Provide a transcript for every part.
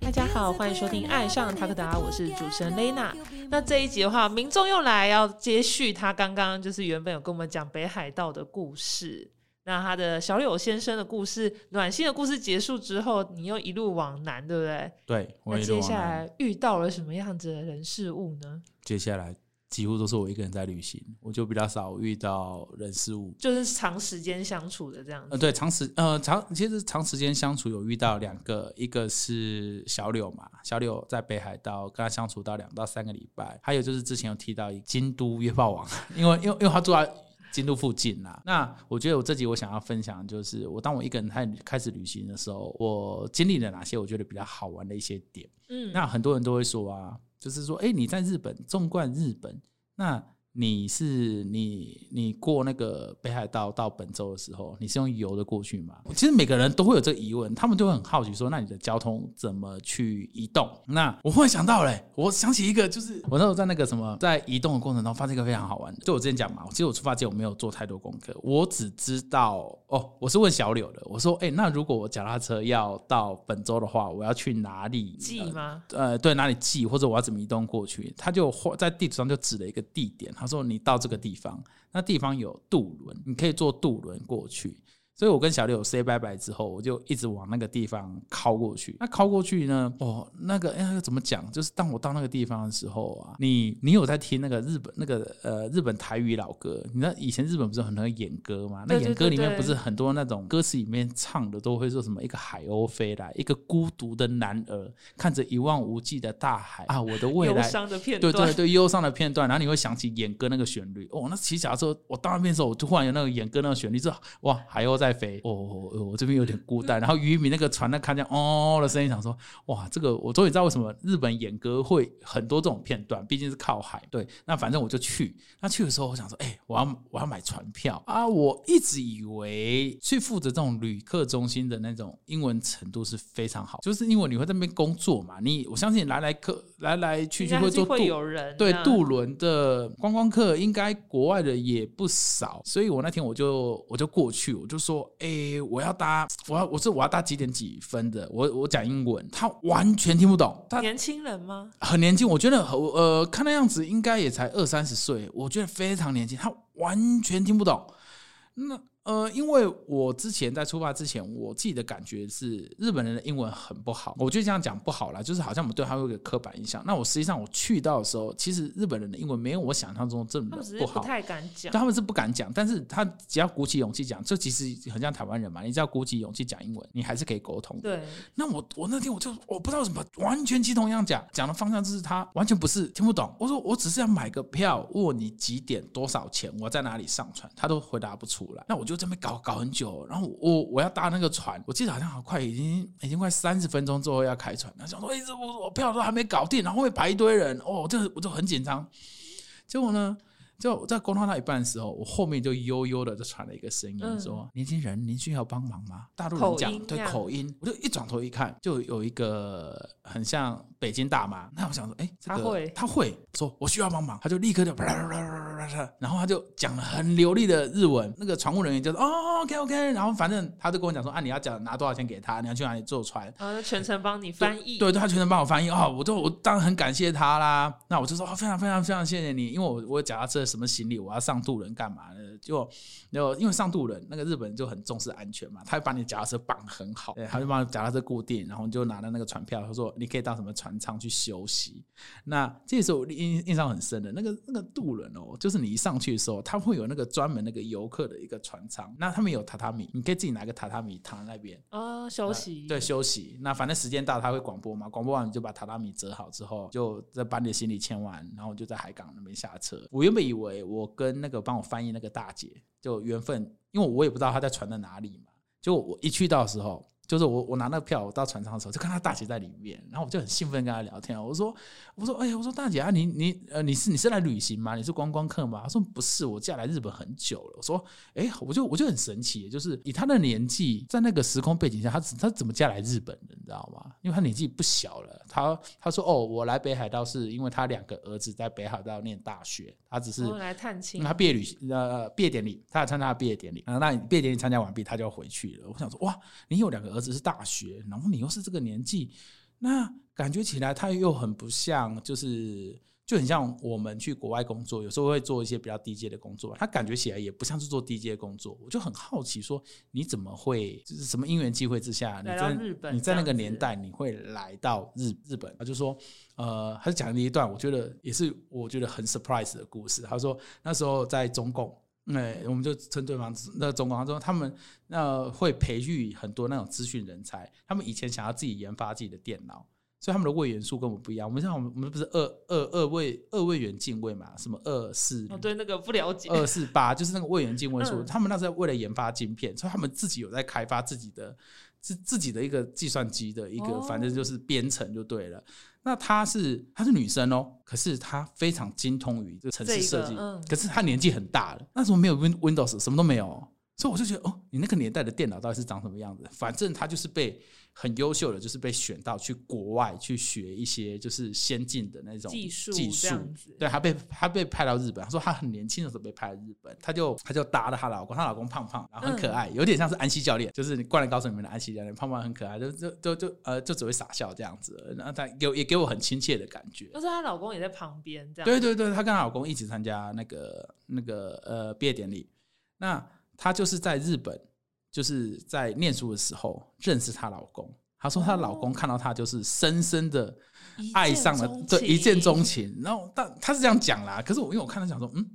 大家好，欢迎收听《爱上塔克达》，我是主持人 Lena。那这一集的话，民众又来要接续他刚刚就是原本有跟我们讲北海道的故事。那他的小柳先生的故事，暖心的故事结束之后，你又一路往南，对不对？对，我那接一路往南下来遇到了什么样子的人事物呢？接下来几乎都是我一个人在旅行，我就比较少遇到人事物。就是长时间相处的这样呃，子。对，长时呃长其实长时间相处有遇到两个，一个是小柳嘛，小柳在北海道跟他相处到两到三个礼拜，还有就是之前有提到一京都约炮王，因为因为因为他住在。京都附近啦，那我觉得我这集我想要分享的就是，我当我一个人开开始旅行的时候，我经历了哪些我觉得比较好玩的一些点。嗯，那很多人都会说啊，就是说，哎、你在日本纵贯日本，那你是你你过那个北海道到本州的时候，你是用游的过去吗？其实每个人都会有这个疑问，他们就会很好奇说，那你的交通怎么去移动？那我忽然想到嘞、我想起一个，就是我那时候在那个什么，在移动的过程中发现一个非常好玩的，就我之前讲嘛，其实我出发前我没有做太多功课，我只知道哦，我是问小柳的，我说，哎、那如果我脚踏车要到本州的话，我要去哪里？寄吗？呃，对，哪里寄或者我要怎么移动过去，他就画在地图上就指了一个地点，他说你到这个地方，那地方有渡轮，你可以坐渡轮过去。所以我跟小六 say 拜拜之后，我就一直往那个地方靠过去。那靠过去呢？哦，那个哎，呀怎么讲？就是当我到那个地方的时候啊，你你有在听那个日本那个呃日本台语老歌？你知道以前日本不是很多演歌吗？那演歌里面不是很多那种歌词里面唱的都会说什么一个海鸥飞来，一个孤独的男儿看着一望无际的大海啊，我的未忧来伤的片段，对对对，忧伤的片段，然后你会想起演歌那个旋律。哦，那骑脚踏车，我到那边的时候，我就忽然有那个演歌那个旋律，之后哇，海鸥在飞。哦，哦我这边有点孤单。然后渔民那个船那看见哦的声音，想说哇，这个我终于知道为什么日本演歌会很多这种片段，毕竟是靠海。对，那反正我就去。那去的时候，我想说，哎、我要我要买船票啊！我一直以为去负责这种旅客中心的那种英文程度是非常好，就是因为你会在那边工作嘛，你我相信来来客来来去去会做渡会有人对啊渡轮的观光客，应该国外的也不少，所以我那天我就我就过去，我就说，哎、我要搭，我要我是我要搭几点几分的，我我讲英文，他完全听不懂，他年轻人吗？很年轻，我觉得呃看那样子应该也才二三十岁，我觉得非常年轻，他完全听不懂。那呃，因为我之前在出发之前，我自己的感觉是日本人的英文很不好，我就这样讲不好啦，就是好像我们对他会有个刻板印象。那我实际上我去到的时候，其实日本人的英文没有我想象中这么不好。不太敢讲。他们是不敢讲，但是他只要鼓起勇气讲，这其实很像台湾人嘛，你只要鼓起勇气讲英文，你还是可以沟通的。对，那我我那天我就我不知道怎么完全鸡同样讲，讲的方向就是他完全不是听不懂。我说我只是要买个票，问你几点多少钱，我在哪里上船，他都回答不出来。那我就这边搞搞很久，然后我我要搭那个船，我记得好像好快已经已经快三十分钟之后要开船，他想说哎这我我票都还没搞定，然后会排一堆人，哦，这我就很紧张。结果呢？就在沟通到一半的时候，我后面就悠悠的就传了一个声音嗯说：“年轻人，您需要帮忙吗？”大陆人讲对口音，我就一转头一看，就有一个很像北京大妈。那我想说，哎、这个他会他会说我需要帮忙，他就立刻就 然后他就讲了很流利的日文。那个船务人员就说：“哦，OK OK。”然后反正他就跟我讲说：“啊，你要讲拿多少钱给他，你要去哪里坐船，然后就全程帮你翻译。对，对他全程帮我翻译哦，我就我当然很感谢他啦。那我就说、哦、非常非常非常谢谢你，因为我我有脚踏车什么行李，我要上渡轮干嘛呢？就就因为上渡轮，那个日本人就很重视安全嘛，他会把你脚踏车绑得很好，对，他就把你脚踏车固定，然后你就拿了那个船票，他说你可以到什么船舱去休息。那这时候我印印象很深的那个那个渡轮哦，就是你一上去的时候，它会有那个专门那个游客的一个船舱，那他们有榻榻米，你可以自己拿个榻榻米躺在那边。哦，休息。对，休息。那反正时间到，他会广播嘛，广播完你就把榻榻米折好之后，就再把你的行李签完，然后就在海港那边下车。我原本以为我跟那个帮我翻译那个大姐就缘分，因为我也不知道她在船的哪里嘛。就我一去到的时候，就是我我拿那个票，我到船上的时候，就看到大姐在里面，然后我就很兴奋跟她聊天。我说我说哎呀，我说大姐啊，你你呃你是你是来旅行吗？你是观光客吗？她说不是，我嫁来日本很久了。我说哎，我就我就很神奇，就是以她的年纪，在那个时空背景下，她她怎么嫁来日本的？你知道吗？因为她年纪不小了。她她说哦，我来北海道是因为她两个儿子在北海道念大学，她只是来探亲他毕业旅行呃毕业典礼，她要参加毕业典礼，然后那你毕业典礼参加完毕，她就要回去了。我想说，哇，你有两个儿子是大学，然后你又是这个年纪，那感觉起来他又很不像，就是就很像我们去国外工作，有时候会做一些比较低阶的工作，他感觉起来也不像是做低阶工作。我就很好奇，说你怎么会就是什么因缘际会之下，你在日本你在那个年代你会来到日日本？他就说，呃，他就讲了一段，我觉得也是我觉得很 surprise 的故事。他说那时候在中共。哎，我们就称对方那中共，他说他们那会培育很多那种资讯人才，他们以前想要自己研发自己的电脑，所以他们的位元素跟我们不一样。我们像我们我们不是二二二位二位元进位嘛？什么二四哦，对，那个不了解，二四八，就是那个位元进位数。嗯他们那时候为了研发晶片，所以他们自己有在开发自己的自自己的一个计算机的一个，哦反正就是编程就对了。那她是她是女生哦，可是她非常精通于这个城市设计，可是她年纪很大了，那时候没有 Win Windows，什么都没有哦。所以我就觉得，哦，你那个年代的电脑到底是长什么样子？反正他就是被很优秀的，就是被选到去国外去学一些就是先进的那种技术技术对，她被他被派到日本，他说他很年轻的时候被派到日本，他就他就搭了她老公，她老公胖胖，然后很可爱，有点像是安西教练，就是你《灌篮高手》里面的安西教练，胖胖很可爱，就就就就呃就只会傻笑这样子，然后他给也给我很亲切的感觉。但是她老公也在旁边，这样对对对，她跟她老公一起参加那个那个呃毕业典礼。那她就是在日本，就是在念书的时候认识她老公。她说她老公看到她就是深深的爱上了，见钟对，一见钟情。然后但她是这样讲啦，可是我因为我看她讲说，嗯，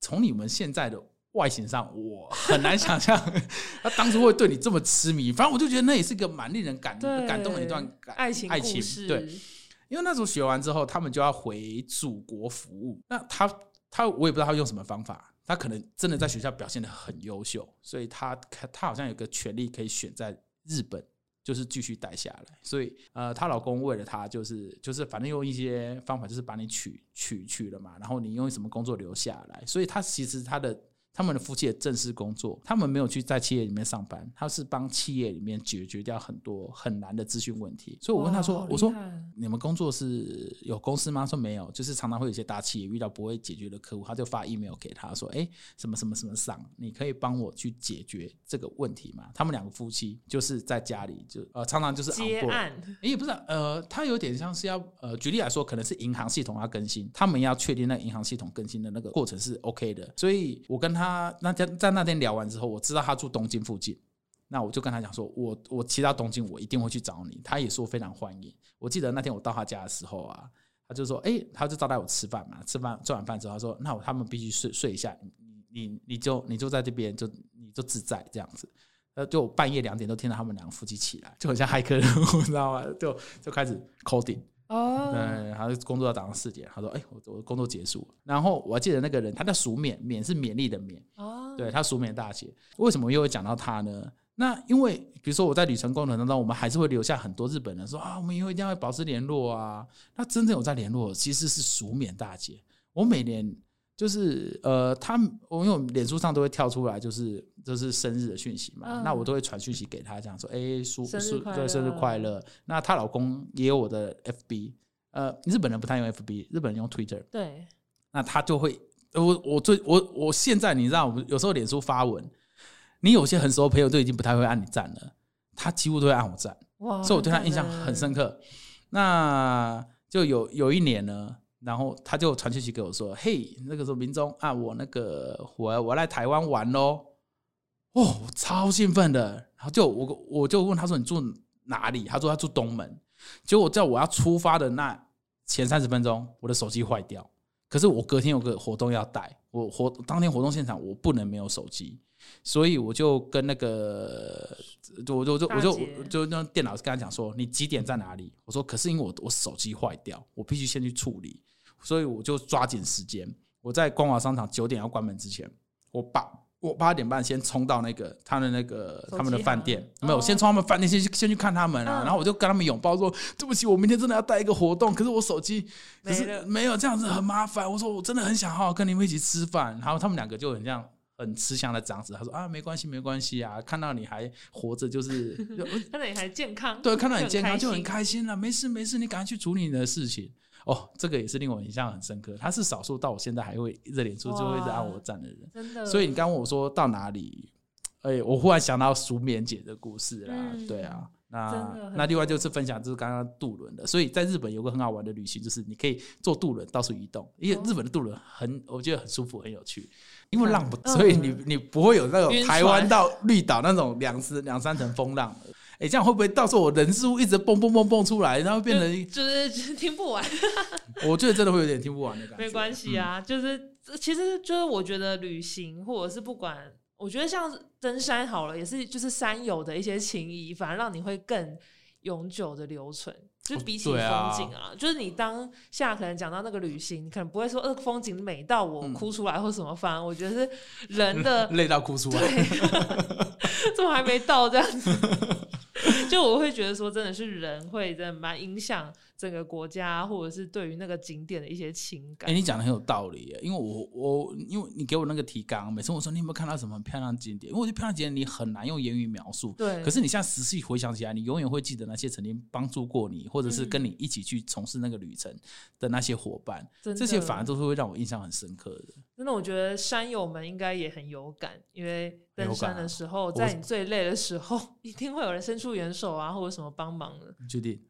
从你们现在的外形上，我很难想象 他当初会对你这么痴迷。反正我就觉得那也是一个蛮令人感对感动的一段感爱情爱情，对。因为那时候学完之后，他们就要回祖国服务。那他他我也不知道他用什么方法，她可能真的在学校表现的很优秀，所以她她好像有个权利可以选在日本，就是继续待下来。所以呃，她老公为了她，就是就是反正用一些方法，就是把你娶娶娶了嘛，然后你用什么工作留下来。所以她其实她的。他们的夫妻的正式工作，他们没有去在企业里面上班，他是帮企业里面解决掉很多很难的资讯问题。所以我问他说：“我说你们工作是有公司吗？”说没有，就是常常会有一些大企业遇到不会解决的客户，他就发 email 给他说：“哎，什么什么什么上，你可以帮我去解决这个问题吗？”他们两个夫妻就是在家里就呃常常就是接案，也不是呃，他有点像是要呃，举例来说，可能是银行系统要更新，他们要确定那银行系统更新的那个过程是 OK 的。所以我跟他那天在那天聊完之后，我知道他住东京附近，那我就跟他讲说，我我骑到东京，我一定会去找你。他也说非常欢迎。我记得那天我到他家的时候啊，他就说，哎、他就招待我吃饭嘛，吃饭做完饭之后，他说，那我他们必须睡睡一下，你你你就你就在这边就你就自在这样子。呃，就半夜两点都听到他们两个夫妻起来，就很像骇客任务，你知道吗？就就开始 coding，哦，对，然后工作到早上四点，他说：“哎、我我工作结束了。”然后我还记得那个人，他叫署勉，勉是勉励的勉，哦，对他署勉大姐。为什么又会讲到他呢？那因为比如说我在旅程过程当中，我们还是会留下很多日本人说啊，我们以后一定要保持联络啊。那真正有在联络，其实是署勉大姐。我每年就是呃，他我因为我们脸书上都会跳出来，就是就是生日的讯息嘛，嗯那我都会传讯息给他，这样说，哎、叔叔对生日快乐。那她老公也有我的 FB，呃，日本人不太用 FB，日本人用 Twitter，对，那他就会，我我最我我现在你知道，我有时候脸书发文，你有些很熟的朋友都已经不太会按你赞了，他几乎都会按我赞，哇，所以我对他印象很深刻。那就有有一年呢，然后他就传讯息给我说：“嘿，那个时候明中啊，我那个我我来台湾玩喽。”哦，超兴奋的。然后就我我就问他说：“你住哪里？”他说他住东门。结果在我要出发的那前三十分钟，我的手机坏掉。可是我隔天有个活动要带，我活当天活动现场我不能没有手机，所以我就跟那个，就我就我就我就就用电脑跟他讲说，你几点在哪里？我说可是因为我我手机坏掉，我必须先去处理，所以我就抓紧时间，我在光华商场九点要关门之前，我把我八点半先冲到那个他的那个他们的饭店，没有哦。先冲他们饭店先去先去看他们啊，嗯。然后我就跟他们拥抱说，对不起，我明天真的要带一个活动，可是我手机可是没有这样子很麻烦。我说我真的很想好好跟你们一起吃饭，然后他们两个就很像很慈祥的长子，他说啊没关系没关系啊，看到你还活着就是 看到你还健康，对，看到你健康就很心开心了，没事没事，你赶快去处理你的事情。哦，这个也是令我印象很深刻，他是少数到我现在还会一直脸书就会一直按我赞的人。真的。所以你刚问我说到哪里，哎，我忽然想到熟眠姐的故事啦，嗯对啊。那那另外就是分享，就是刚刚渡轮的，所以在日本有个很好玩的旅行，就是你可以坐渡轮到处移动，因为日本的渡轮很，我觉得很舒服，很有趣，因为浪不，嗯 所以你你不会有那种台湾到绿岛那种两三两三层风浪。哎、这样会不会到时候我人事物一直蹦蹦蹦蹦出来，然后变成一？就是就是听不完，我觉得真的会有点听不完的感觉。没关系啊，就是其实就是我觉得旅行或者是不管，我觉得像登山好了，也是就是山友的一些情谊，反而让你会更永久的留存。就是比起风景啊，就是你当下可能讲到那个旅行，你可能不会说呃风景美到我嗯哭出来或什么，反而我觉得是人的 累到哭出来。怎么还没到这样子？就我会觉得说，真的是人会真的蛮影响整个国家，或者是对于那个景点的一些情感哎、感。你讲的很有道理耶，因为我我因为你给我那个提纲，每次我说你有没有看到什么很漂亮景点？因为我觉得漂亮景点你很难用言语描述。对，可是你现在仔细回想起来，你永远会记得那些曾经帮助过你，或者是嗯跟你一起去从事那个旅程的那些伙伴，这些反而都是会让我印象很深刻的。真的，我觉得山友们应该也很有感，因为登山的时候，在你最累的时候，一定会有人伸出援手啊，或者什么帮忙的。你确定？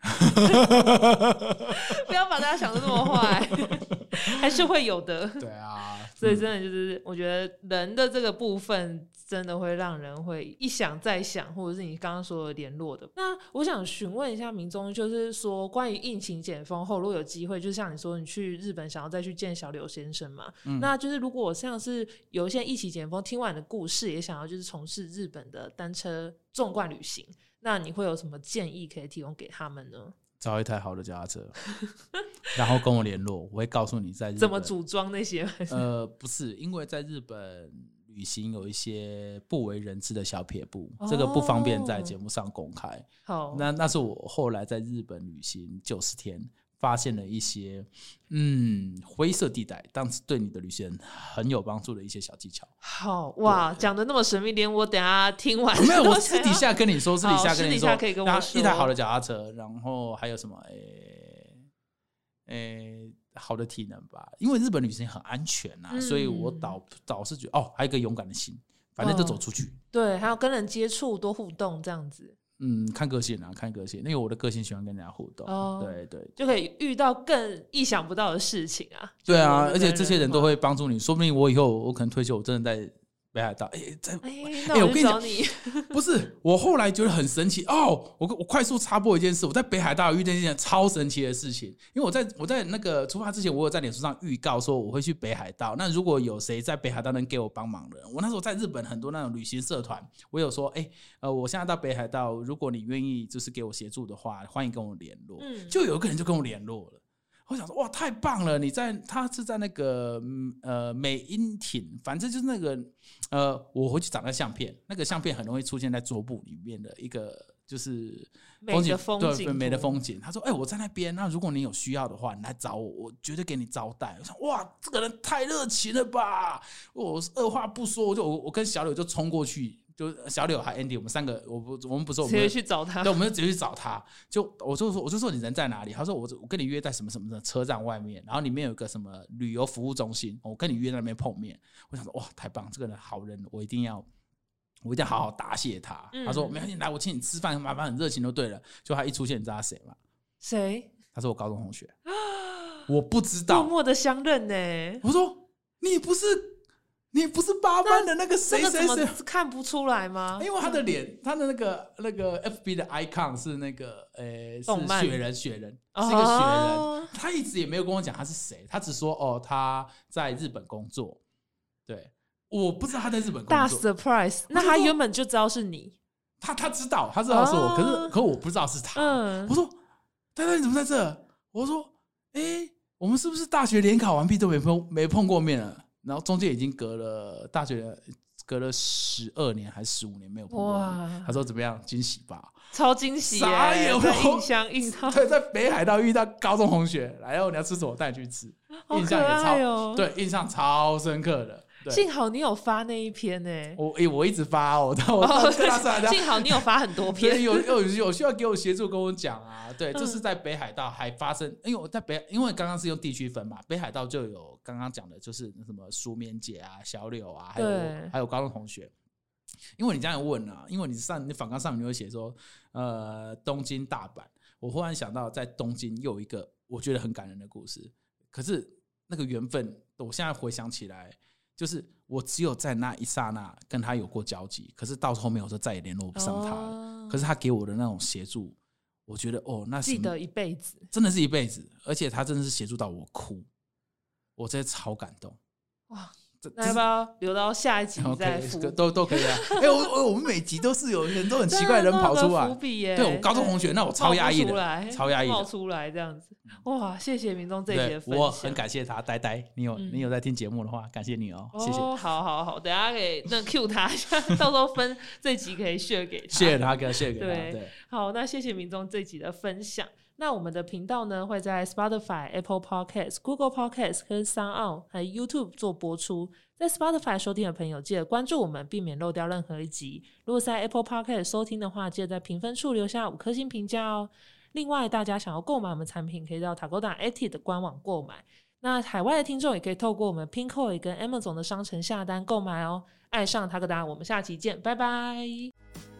不要把大家想的那么坏，还是会有的。对啊，所以嗯真的就是，我觉得人的这个部分真的会让人会一想再想，或者是你刚刚说的联络的。那我想询问一下民众，就是说关于疫情解封后，如果有机会，就像你说你去日本想要再去见小柳先生嘛，嗯那就是如果像是有一些疫情解封听完你的故事，也想要就是从事日本的单车纵贯旅行，那你会有什么建议可以提供给他们呢？找一台好的脚踏车，然后跟我联络，我会告诉你在日本怎么组装那些？呃，不是，因为在日本旅行有一些不为人知的小撇步，这个不方便在节目上公开。好，那那是我后来在日本旅行九十天，发现了一些嗯灰色地带，但是对你的旅行很有帮助的一些小技巧。好哇，讲的那么神秘，连我等下听完没有，我私底下跟你说，私底下跟你说，私底下可以跟我一台好的脚踏车，然后还有什么？诶、诶、好的体能吧。因为日本旅行很安全啊，所以我嗯导导是觉得哦，还有一个勇敢的心，反正就哦走出去。对，还有跟人接触多互动这样子，嗯，看个性啊，看个性，那个我的个性喜欢跟人家互动。哦对对就可以遇到更意想不到的事情啊。对啊，而且这些人都，会帮助你，说不定我以后我可能退休，我真的在北海道，哎、在哎，我我跟你讲。不是，我后来觉得很神奇哦。我我快速插播一件事，我在北海道遇见一件超神奇的事情。因为我在我在那个出发之前，我有在脸书上预告说我会去北海道。那如果有谁在北海道能给我帮忙的，我那时候在日本很多那种旅行社团，我有说，哎、呃，我现在到北海道，如果你愿意就是给我协助的话，欢迎跟我联络。嗯，就有一个人就跟我联络了。我想说，哇，太棒了！你在，他是在那个嗯呃美英町，反正就是那个呃，我回去找那相片，那个相片很容易出现在桌布里面的一个就是美的风对景，美的。风景。他说，哎、我在那边，那如果你有需要的话，你来找我，我绝对给你招待。我想，哇，这个人太热情了吧！我二话不说，我就我我跟小柳就冲过去，就小柳还 Andy，我们三个，我不我们不是我直接们去找他对，，我们就直接去找他。就我就说，我就说你人在哪里？他说我我跟你约在什么什么的车站外面，然后里面有一个什么旅游服务中心，我跟你约在那边碰面。我想说，哇，太棒，这个人好人，我一定要。我一定要好好答谢他。嗯他说：“没关系，来，我请你吃饭，麻烦很热情就对了。”就他一出现，你知道他谁吗？谁？他是我高中同学。我不知默道。默的相认呢？我说：“你不是你不是八班的那个谁谁谁么？看不出来吗？因为他的脸，他的那个那个 FB 的 icon 是那个呃，是雪人，雪人是一个雪人。哦他一直也没有跟我讲他是谁，他只说哦他在日本工作。对，我不知道他在日本工作，大 surprise。那他原本就知道是你，他他知道他知道是我，哦可是可我不知道是他。嗯我，说丹丹你怎么在这？我说哎、我们是不是大学联考完毕都没碰没碰过面了？然后中间已经隔了大学隔了十二年还是十五年没有碰过他说怎么样？惊喜吧？超惊喜傻耶！眼我在印象印象，对，在北海道遇到高中同学，来哦，你要吃什么？我带你去吃，印象也超、哦。，对，印象超深刻的。对，幸好你有发那一篇呢。我诶、我一直发哦，但我哦跟他说，人家幸好你有发很多篇。有有有需要给我协助，跟我讲啊。对，这嗯是在北海道还发生，因为我在北，因为刚刚是用地区分嘛，北海道就有刚刚讲的，就是什么苏棉姐啊、小柳啊，还有对还有高中同学。因为你这样问啊，因为你上你反纲上你会写说，呃，东京、大阪，我忽然想到在东京又有一个我觉得很感人的故事，可是那个缘分，我现在回想起来，就是我只有在那一刹那跟他有过交集，可是到后面我就再也联络不上他了。哦可是他给我的那种协助，我觉得哦，那记得一辈子。真的是一辈子，而且他真的是协助到我哭，我真的超感动。哇，这那要不要留到下一集再复这个都都可以啊。哎、我我我们每集都是有很多很奇怪的人跑出来伏，笔耶！对我高中同学，那我超压抑的，超压抑的。冒出来这样子。哇，谢谢民众这一集的，我很感谢他，呆呆，你有、嗯你有在听节目的话，感谢你哦，谢谢。哦，好好好，等一下给那 Q 他一下，到时候分这集可以 share 给他。谢谢他哥，谢谢给他。对对，好，那谢谢民众这集的分享。那我们的频道呢，会在 Spotify、Apple Podcasts、Google Podcasts 跟 Sound On 还有 YouTube 做播出。在 Spotify 收听的朋友，记得关注我们，避免漏掉任何一集。如果在 Apple Podcast 收听的话，记得在评分处留下五颗星评价哦。另外，大家想要购买我们产品，可以到 Tagoda AT 的官网购买。那海外的听众也可以透过我们 Pinkoi 跟 Amazon 的商城下单购买哦。爱上塔克达，我们下期见，拜拜。